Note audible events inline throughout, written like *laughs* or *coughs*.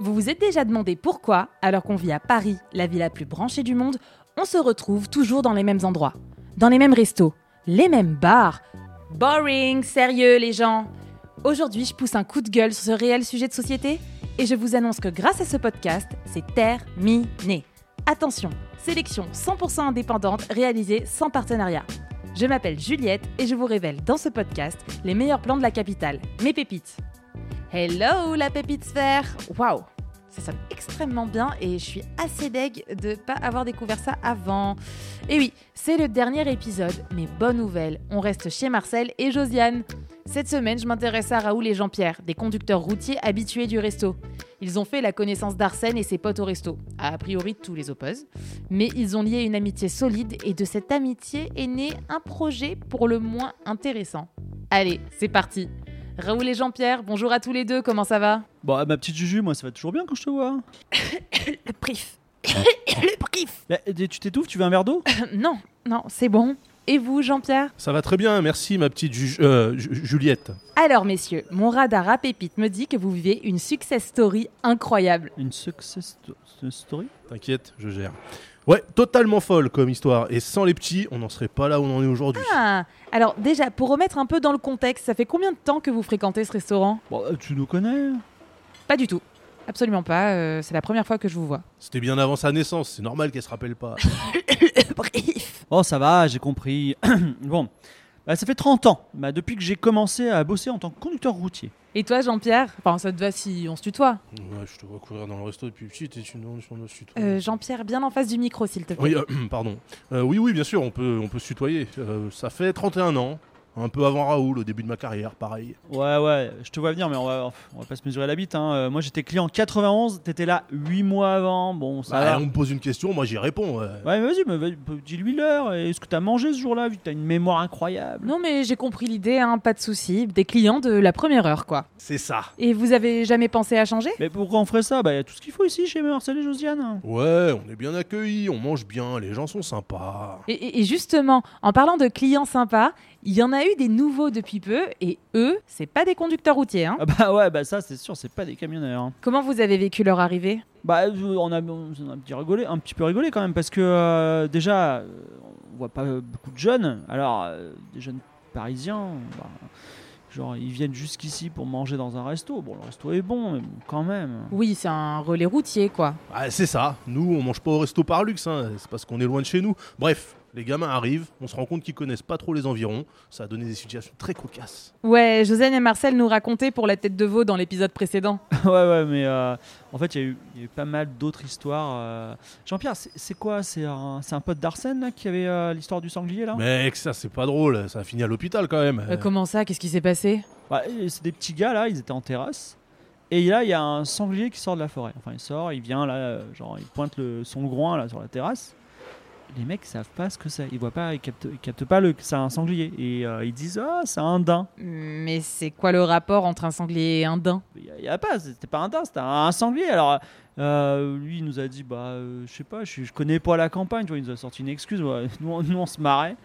Vous vous êtes déjà demandé pourquoi, alors qu'on vit à Paris, la ville la plus branchée du monde, on se retrouve toujours dans les mêmes endroits, dans les mêmes restos, les mêmes bars. Boring, sérieux les gens. Aujourd'hui, je pousse un coup de gueule sur ce réel sujet de société et je vous annonce que grâce à ce podcast, c'est terminé. Attention, sélection 100% indépendante réalisée sans partenariat. Je m'appelle Juliette et je vous révèle dans ce podcast les meilleurs plans de la capitale, mes pépites. Hello la pépite sphère Waouh ça sonne extrêmement bien et je suis assez deg de pas avoir découvert ça avant. Et oui, c'est le dernier épisode, mais bonne nouvelle, on reste chez Marcel et Josiane. Cette semaine, je m'intéresse à Raoul et Jean-Pierre, des conducteurs routiers habitués du resto. Ils ont fait la connaissance d'Arsène et ses potes au resto. A priori, tous les opposent. Mais ils ont lié une amitié solide et de cette amitié est né un projet pour le moins intéressant. Allez, c'est parti Raoul et Jean-Pierre, bonjour à tous les deux, comment ça va Bon, ma petite Juju, moi ça va toujours bien quand je te vois. *coughs* Le brief *coughs* Le brief Bah, tu t'étouffes, tu veux un verre d'eau *coughs* Non, non, c'est bon. Et vous, Jean-Pierre Ça va très bien, merci ma petite Ju- euh, Ju- Juliette. Alors, messieurs, mon radar à pépite me dit que vous vivez une success story incroyable. Une success sto- story? T'inquiète, je gère. Ouais, totalement folle comme histoire. Et sans les petits, on n'en serait pas là où on en est aujourd'hui. Ah Alors, déjà, pour remettre un peu dans le contexte, ça fait combien de temps que vous fréquentez ce restaurant? Bon, euh, tu nous connais? Pas du tout. Absolument pas, euh, c'est la première fois que je vous vois. C'était bien avant sa naissance, c'est normal qu'elle se rappelle pas. *coughs* Le brief Oh, ça va, j'ai compris. *coughs* bon, ça fait 30 ans, bah, depuis que j'ai commencé à bosser en tant que conducteur routier. Et toi, Jean-Pierre Enfin, ça te va si on se tutoie. ouais, je te vois courir dans le resto depuis petit, et tu nous on se tutoie. Euh, Jean-Pierre, bien en face du micro, s'il te plaît. Oui, euh, *clears throat* pardon. Euh, oui, oui, bien sûr, on peut, on peut se tutoyer. Euh, ça fait 31 ans, un peu avant Raoul, au début de ma carrière, pareil. Ouais, ouais, je te vois venir, mais on va, on va pas se mesurer la bite. Hein. Euh, moi j'étais client en 91, t'étais là 8 mois avant. Bon, ça Bah, va. on me pose une question, moi j'y réponds. ouais. Ouais, mais vas-y, mais vas-y, dis-lui l'heure. et Est-ce que t'as mangé ce jour-là, vu que t'as une mémoire incroyable? Non, mais j'ai compris l'idée, hein, pas de souci. Des clients de la première heure, quoi. C'est ça. Et vous avez jamais pensé à changer? Mais pourquoi on ferait ça? Bah, y a tout ce qu'il faut ici chez Marcel et Josiane. Ouais, on est bien accueillis, on mange bien, les gens sont sympas. et, et- et justement, en parlant de clients sympas, il y en a eu des nouveaux depuis peu, et eux, c'est pas des conducteurs routiers. Hein. Ah bah ouais, bah ça c'est sûr, c'est pas des camionneurs. hein. Comment vous avez vécu leur arrivée? Bah euh, on a, on a un, petit rigolé, un petit peu rigolé quand même parce que euh, déjà euh, on voit pas beaucoup de jeunes. Alors euh, des jeunes parisiens, bah, genre ils viennent jusqu'ici pour manger dans un resto. Bon le resto est bon, mais bon, quand même. Oui, c'est un relais routier, quoi. Ah, c'est ça, nous on mange pas au resto par luxe, hein. c'est parce qu'on est loin de chez nous. Bref, les gamins arrivent, on se rend compte qu'ils connaissent pas trop les environs, ça a donné des situations très cocasses. Ouais, Josiane et Marcel nous racontaient pour la tête de veau dans l'épisode précédent. *laughs* ouais ouais, mais euh, en fait il y, a eu- il y a eu pas mal d'autres histoires. euh. Jean-Pierre, c'est quoi? C'est un, pote d'Arsène qui avait euh, l'histoire du sanglier là? Mec, ça c'est pas drôle, ça a fini à l'hôpital quand même. Euh, comment ça? Qu'est-ce qui s'est passé? Et c'est des petits gars là, ils étaient en terrasse. Et là, il y a un sanglier qui sort de la forêt. Enfin, il sort, il vient là, genre, il pointe le, son groin là sur la terrasse. Les mecs savent pas ce que c'est. Ils voient pas, ils captent, ils captent pas le, que c'est un sanglier. Et euh, ils disent ah, c'est un daim. Mais c'est quoi le rapport entre un sanglier et un daim? Il y a, a pas, c'était pas un daim, c'était un, sanglier. Alors euh, lui, il nous a dit bah, euh, je sais pas, je, je connais pas la campagne. Tu vois, il nous a sorti une excuse. ouais. *laughs* Nous, on- nous, on se marrait.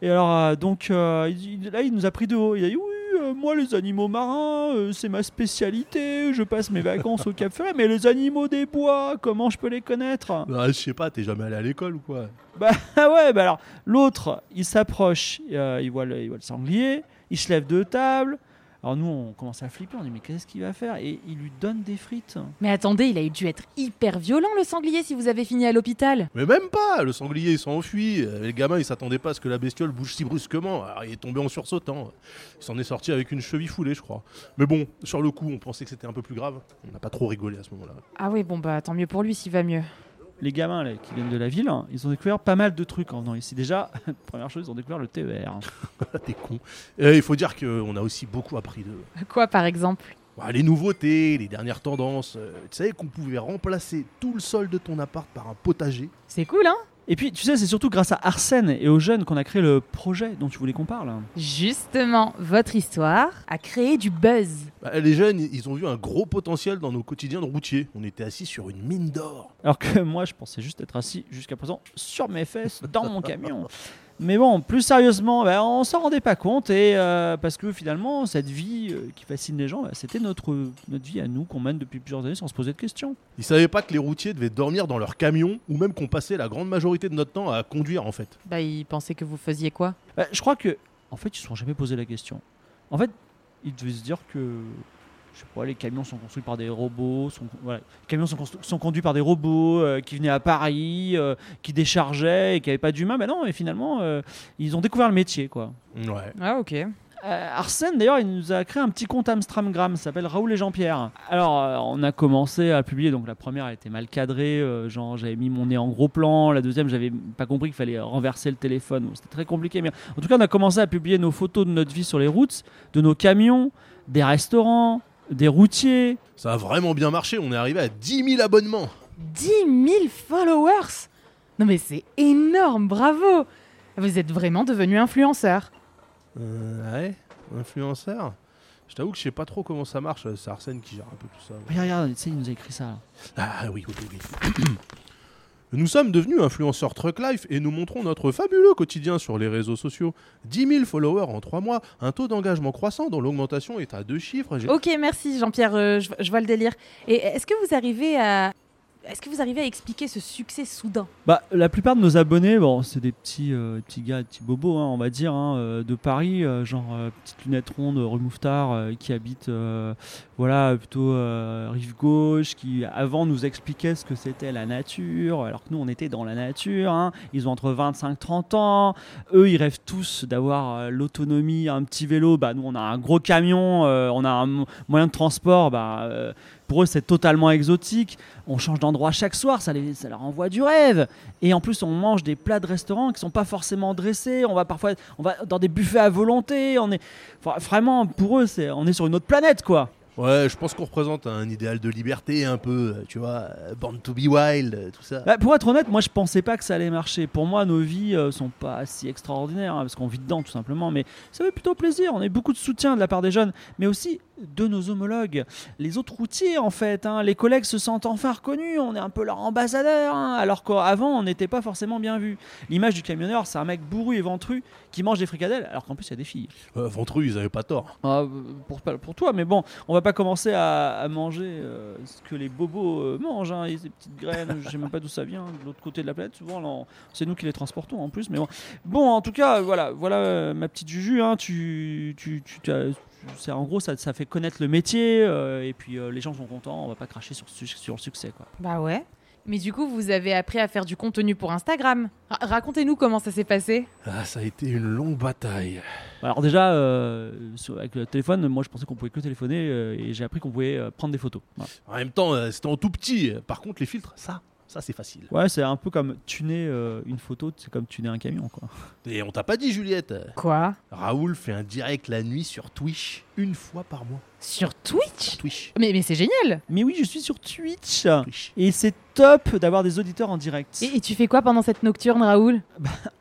Et alors euh, donc il- là, il nous a pris de haut. Il a dit oui, euh, moi les animaux marins, euh, c'est ma spécialité. Je passe mes vacances au Cap Ferret, mais les animaux des bois, comment je peux les connaître? Bah, je sais pas, t'es jamais allé à l'école ou quoi? Bah *laughs* ouais, bah alors l'autre, il s'approche, euh, il, voit le, il voit le sanglier, il se lève de table. Alors nous, on commence à flipper, on dit mais qu'est-ce qu'il va faire? Et il lui donne des frites. Mais attendez, il a dû être hyper violent le sanglier si vous avez fini à l'hôpital. Mais même pas, le sanglier il s'est enfui, les gamins ils s'attendaient pas à ce que la bestiole bouge si brusquement, alors il est tombé en sursautant. Il s'en est sorti avec une cheville foulée je crois. Mais bon, sur le coup on pensait que c'était un peu plus grave, on n'a pas trop rigolé à ce moment-là. Ah oui, bon bah tant mieux pour lui s'il va mieux. Les gamins là, qui viennent de la ville, hein, ils ont découvert pas mal de trucs en venant ici. Déjà, *laughs* première chose, ils ont découvert le TER. *laughs* T'es con. Et il faut dire qu'on a aussi beaucoup appris de... Quoi par exemple? Bah, les nouveautés, les dernières tendances. euh, tu savais qu'on pouvait remplacer tout le sol de ton appart par un potager? C'est cool hein? Et puis, tu sais, c'est surtout grâce à Arsène et aux jeunes qu'on a créé le projet dont tu voulais qu'on parle. Justement, votre histoire a créé du buzz. Bah, Les jeunes, ils ont vu un gros potentiel dans nos quotidiens de routiers. On était assis sur une mine d'or. Alors que moi, je pensais juste être assis jusqu'à présent sur mes fesses dans mon camion. *laughs* Mais bon, plus sérieusement, bah, on s'en rendait pas compte et euh, parce que finalement, cette vie euh, qui fascine les gens, bah, c'était notre, notre vie à nous qu'on mène depuis plusieurs années sans se poser de questions. Ils savaient pas que les routiers devaient dormir dans leur camion ou même qu'on passait la grande majorité de notre temps à conduire en fait. Bah, ils pensaient que vous faisiez quoi? Bah, je crois que, en fait, ils se sont jamais posé la question. En fait, ils devaient se dire que, je sais pas, les camions sont construits par des robots, sont, voilà, les camions sont, conduits par des robots euh, qui venaient à Paris, euh, qui déchargeaient et qui n'avaient pas d'humains. Ben non, et finalement, euh, ils ont découvert le métier, quoi. Ouais. Ah, ok. Euh, Arsène, d'ailleurs, il nous a créé un petit compte Amstramgram, ça s'appelle Raoul et Jean-Pierre. Alors, euh, on a commencé à publier, donc la première elle était mal cadrée, euh, genre j'avais mis mon nez en gros plan, la deuxième j'avais pas compris qu'il fallait renverser le téléphone, Bon, c'était très compliqué. Mais en tout cas, on a commencé à publier nos photos de notre vie sur les routes, de nos camions, des restaurants, des routiers. Ça a vraiment bien marché, on est arrivé à 10 000 abonnements. 10 000 followers Non mais c'est énorme, bravo Vous êtes vraiment devenu influenceur. Euh, ouais, influenceur. Je t'avoue que je sais pas trop comment ça marche, c'est Arsène qui gère un peu tout ça. Regarde, regarde, tu sais, il nous a écrit ça. là. Ah oui, oui, oui. Nous sommes devenus influenceurs Truck Life et nous montrons notre fabuleux quotidien sur les réseaux sociaux. 10 000 followers en 3 mois, un taux d'engagement croissant dont l'augmentation est à deux chiffres. Ok, merci Jean-Pierre, euh, je vois le délire. Et est-ce que vous arrivez à... Est-ce que vous arrivez à expliquer ce succès soudain? Bah, la plupart de nos abonnés, bon, c'est des petits, euh, petits gars, petits bobos, hein, on va dire, hein, euh, de Paris, euh, genre euh, petites lunettes Mouffetard, euh, qui habitent, voilà, plutôt rive gauche, qui avant nous expliquaient ce que c'était la nature, alors que nous on était dans la nature. hein. Ils ont entre 25-30 ans. Eux, ils rêvent tous d'avoir l'autonomie, un petit vélo. Bah, nous on a un gros camion, on a un mo- moyen de transport. Bah, pour eux, c'est totalement exotique. On change d'endroit chaque soir, ça, les- ça leur envoie du rêve. Et en plus, on mange des plats de restaurants qui sont pas forcément dressés. On va parfois, on va dans des buffets à volonté. On est enfin, vraiment pour eux, c'est, on est sur une autre planète, quoi. Ouais, je pense qu'on représente un idéal de liberté un peu, tu vois, Born to be wild, tout ça. Bah, pour être honnête, moi, je pensais pas que ça allait marcher. Pour moi, nos vies euh, sont pas si extraordinaires hein, parce qu'on vit dedans, tout simplement. Mais ça fait plutôt plaisir. On a eu beaucoup de soutien de la part des jeunes, mais aussi de nos homologues, les autres routiers, en fait. hein. Les collègues se sentent enfin reconnus. On est un peu leur ambassadeur, hein, alors qu'avant, on n'était pas forcément bien vu. L'image du camionneur, c'est un mec bourru et ventru qui mange des fricadelles, alors qu'en plus, il y a des filles. Euh, Ventru, ils avaient pas tort. Ah, pour, pour toi, mais bon, on va pas commencer à, à manger euh, ce que les bobos euh, mangent, hein, et ces petites graines, je sais même pas d'où ça vient, de l'autre côté de la planète, souvent, c'est nous qui les transportons en plus, mais bon. Bon, en tout cas, voilà, voilà ma petite Juju, tu, tu, tu, tu as- en gros, ça, ça fait connaître le métier, euh, et puis euh, les gens sont contents, on va pas cracher sur, su- sur le succès, quoi. Bah ouais. Mais du coup, vous avez appris à faire du contenu pour Instagram. Ra- Racontez-nous comment ça s'est passé. Ah, ça a été une longue bataille. Alors déjà, euh, sur- avec le téléphone, moi je pensais qu'on pouvait que téléphoner, euh, et j'ai appris qu'on pouvait euh, prendre des photos. Voilà. En même temps, euh, c'était en tout petit. Par contre, les filtres, ça, ça c'est facile. Ouais, c'est un peu comme tuner euh, une photo, c'est comme tuner un camion, quoi. Et on t'a pas dit, Juliette? Quoi? Raoul fait un direct la nuit sur Twitch, une fois par mois. Sur Twitch? Twitch. mais, mais c'est génial Mais oui, je suis sur Twitch. Twitch. Et c'est top d'avoir des auditeurs en direct. et, et tu fais quoi pendant cette nocturne, Raoul?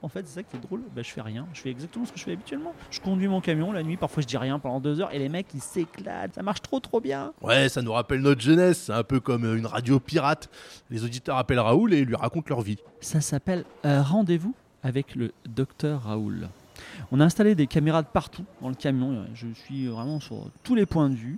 En fait, c'est ça qui est drôle. Bah, je fais rien. Je fais exactement ce que je fais habituellement. Je conduis mon camion la nuit. Parfois, je dis rien pendant deux heures. Et les mecs, ils s'éclatent. Ça marche trop, trop bien. Ouais, ça nous rappelle notre jeunesse. C'est un peu comme euh, une radio pirate. Les auditeurs appellent Raoul et lui racontent leur vie. Ça s'appelle euh, Rendez-vous avec le docteur Raoul. On a installé des caméras de partout dans le camion. Je suis vraiment sur tous les points de vue.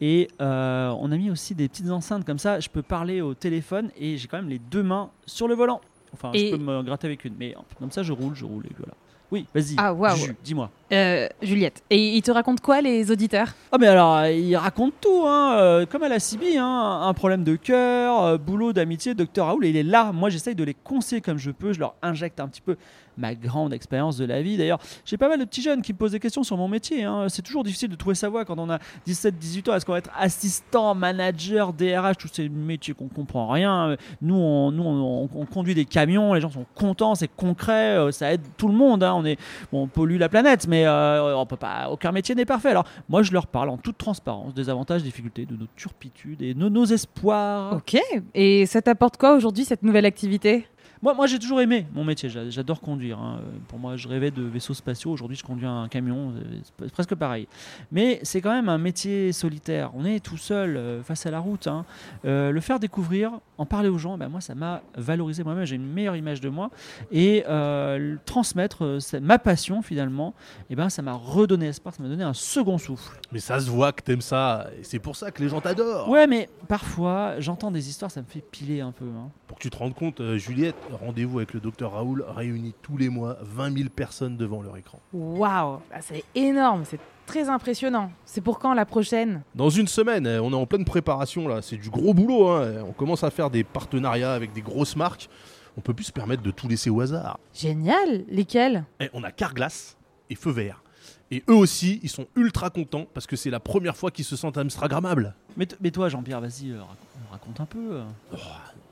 Et euh, on a mis aussi des petites enceintes comme ça. Je peux parler au téléphone et j'ai quand même les deux mains sur le volant. Enfin, Et- je peux me gratter avec une. Mais comme ça, je roule, je roule et voilà. Oui, vas-y. Ah. Juju, Dis-moi. Euh, Juliette. Et ils te racontent quoi, les auditeurs? Ah mais alors, euh, il raconte tout, hein, euh, comme à la CB, hein, un problème de cœur, euh, boulot, d'amitié, docteur Raoul, il est là. Moi, j'essaye de les conseiller comme je peux, je leur injecte un petit peu ma grande expérience de la vie. D'ailleurs, j'ai pas mal de petits jeunes qui me posent des questions sur mon métier. hein. C'est toujours difficile de trouver sa voie quand on a 17-18 ans. Est-ce qu'on va être assistant, manager, DRH, tous ces métiers qu'on comprend rien Nous, on, nous on, on- on conduit des camions, les gens sont contents, c'est concret, ça aide tout le monde. hein. On, est, bon, on pollue la planète, mais euh, peut pas, aucun métier n'est parfait. Alors, moi, je leur parle en toute transparence des avantages, des difficultés, de nos turpitudes et de nos espoirs. Ok. Et ça t'apporte quoi aujourd'hui, cette nouvelle activité? Moi, moi j'ai toujours aimé mon métier. J'a- J'adore conduire. hein. Pour moi, je rêvais de vaisseaux spatiaux. Aujourd'hui, je conduis un camion. euh, C'est presque pareil. Mais c'est quand même un métier solitaire. On est tout seul euh, face à la route. hein. Euh, le faire découvrir, en parler aux gens, ben moi, ça m'a valorisé moi-même. J'ai une meilleure image de moi. Et euh, transmettre ma passion, finalement, et ben, ça m'a redonné espoir. Ça m'a donné un second souffle. Mais ça se voit que t'aimes ça, et c'est pour ça que les gens t'adorent. Ouais, mais parfois, j'entends des histoires, ça me fait piler un peu. hein. Pour que tu te rendes compte, euh, Juliette, rendez-vous avec le docteur Raoul réunit tous les mois 20 000 personnes devant leur écran. Waouh, Ah, c'est énorme, c'est très impressionnant. C'est pour quand la prochaine? Dans une semaine, on est en pleine préparation là, c'est du gros boulot. hein. On commence à faire des partenariats avec des grosses marques. On peut plus se permettre de tout laisser au hasard. Génial Lesquels? Et on a Carglass et Feu Vert. Et eux aussi, ils sont ultra contents parce que c'est la première fois qu'ils se sentent Instagrammables. Mais, toi, Jean-Pierre, vas-y, euh, raconte, raconte un peu. euh.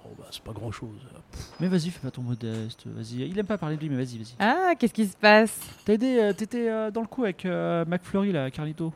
Oh bah, c'est pas grand chose. Mais vas-y, fais pas ton modeste. Vas-y, il aime pas parler de lui, mais vas-y, vas-y. Ah, qu'est-ce qui se passe? T'as aidé, euh, t'étais euh, dans le coup avec euh, McFlurry là, Carlito.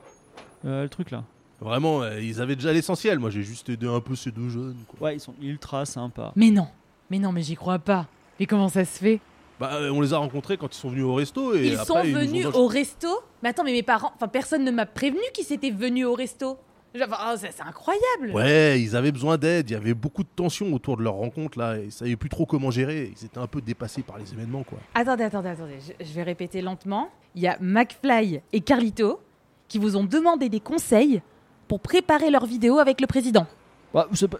Euh, le truc là. Vraiment, ils avaient déjà l'essentiel. Moi, j'ai juste aidé un peu ces deux jeunes. quoi. Ouais, ils sont ultra sympas. Mais non, mais non, mais j'y crois pas. Mais comment ça se fait? Bah, euh, on les a rencontrés quand ils sont venus au resto. Et Ils après, sont ils nous ont venus au resto? Mais attends, mais mes parents, enfin personne ne m'a prévenu qu'ils s'étaient venus au resto. Oh, c'est incroyable. Ouais, ils avaient besoin d'aide. Il y avait beaucoup de tension autour de leur rencontre là. Et ils savaient plus trop comment gérer. Ils étaient un peu dépassés par les événements, quoi. Attendez, attendez, attendez, je, je vais répéter lentement. Il y a McFly et Carlito qui vous ont demandé des conseils pour préparer leur vidéo avec le président. Bah, c'est pas,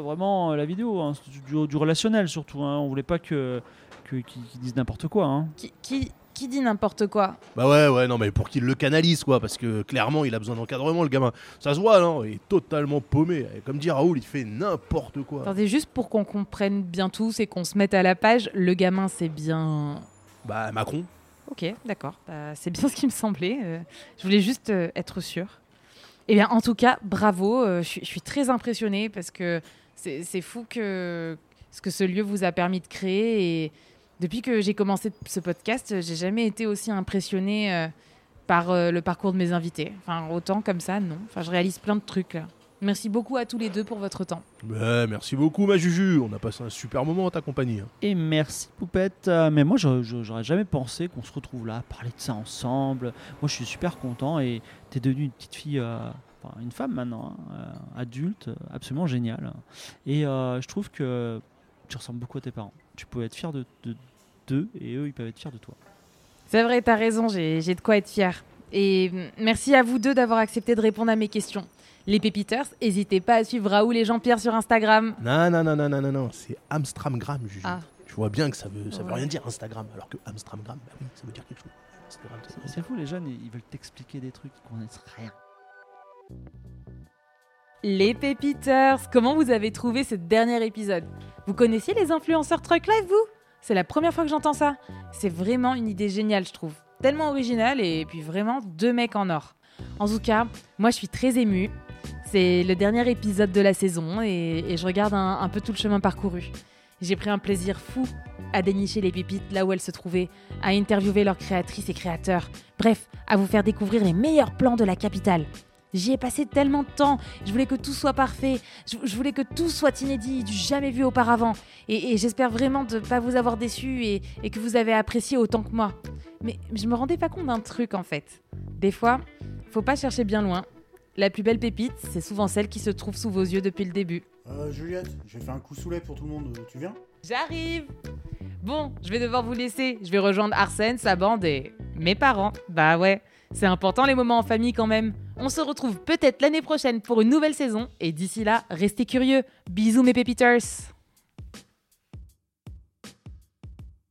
vraiment euh, la vidéo, hein, c'est du, du relationnel surtout. Hein. On voulait pas que, que- qu'ils disent n'importe quoi. Hein. Qui, qui, qui dit n'importe quoi Bah ouais, ouais, non, mais pour qu'il le canalise, quoi, parce que clairement, il a besoin d'encadrement, le gamin. Ça se voit, non Il est totalement paumé. Comme dit Raoul, il fait n'importe quoi. Attendez, juste pour qu'on comprenne bien tous et qu'on se mette à la page, le gamin c'est bien... Bah, Macron. Ok, d'accord. Bah, c'est bien *laughs* ce qui me semblait. euh, je voulais juste euh, être sûre. Eh bien, en tout cas, bravo. euh, je suis- très impressionnée parce que c'est c'est fou que ce que ce lieu vous a permis de créer. Et depuis que j'ai commencé ce podcast, j'ai jamais été aussi impressionnée euh, par euh, le parcours de mes invités. Enfin, autant comme ça, non. Enfin, je réalise plein de trucs. là. Merci beaucoup à tous les deux pour votre temps. Bah, merci beaucoup, ma Juju. On a passé un super moment en ta compagnie. hein. Et merci Poupette. Euh, mais moi, j'aurais jamais pensé qu'on se retrouve là, parler de ça ensemble. Moi, je suis super content et t'es devenue une petite fille, euh, enfin une femme maintenant, hein, euh, adulte, absolument géniale. Et euh, je trouve que tu ressembles beaucoup à tes parents. Tu peux être fier de de- d'eux et eux, ils peuvent être fiers de toi. C'est vrai, t'as raison, j'ai de quoi être fière. Et merci à vous deux d'avoir accepté de répondre à mes questions. Les Pépiteurs, n'hésitez pas à suivre Raoul et Jean-Pierre sur Instagram. Non, non, non, non, non, non, non. C'est Amstramgram, Juju. Ah. Tu vois bien que ça veut, ça veut Ouais. rien dire Instagram, alors que Amstramgram, bah oui, ça veut dire quelque chose. C'est fou, les jeunes, ils ils veulent t'expliquer des trucs, ils connaissent rien. Les Pépiteurs, comment vous avez trouvé ce dernier épisode? Vous connaissiez les influenceurs Truck Live, vous? C'est la première fois que j'entends ça. C'est vraiment une idée géniale, je trouve. Tellement originale et puis vraiment deux mecs en or. En tout cas, moi je suis très émue. C'est le dernier épisode de la saison et, je regarde un peu tout le chemin parcouru. J'ai pris un plaisir fou à dénicher les pépites là où elles se trouvaient, à interviewer leurs créatrices et créateurs, bref, à vous faire découvrir les meilleurs plans de la capitale. J'y ai passé tellement de temps, je voulais que tout soit parfait, je, je voulais que tout soit inédit, du jamais vu auparavant. Et, et j'espère vraiment de ne pas vous avoir déçu et, et que vous avez apprécié autant que moi. Mais je me rendais pas compte d'un truc en fait. Des fois, faut pas chercher bien loin. La plus belle pépite, c'est souvent celle qui se trouve sous vos yeux depuis le début. Euh, Juliette, j'ai fait un coup sous pour tout le monde, tu viens? J'arrive Bon, je vais devoir vous laisser. Je vais rejoindre Arsène, sa bande et mes parents. Bah ouais, c'est important les moments en famille quand même. On se retrouve peut-être l'année prochaine pour une nouvelle saison. Et d'ici là, restez curieux. Bisous mes pépiters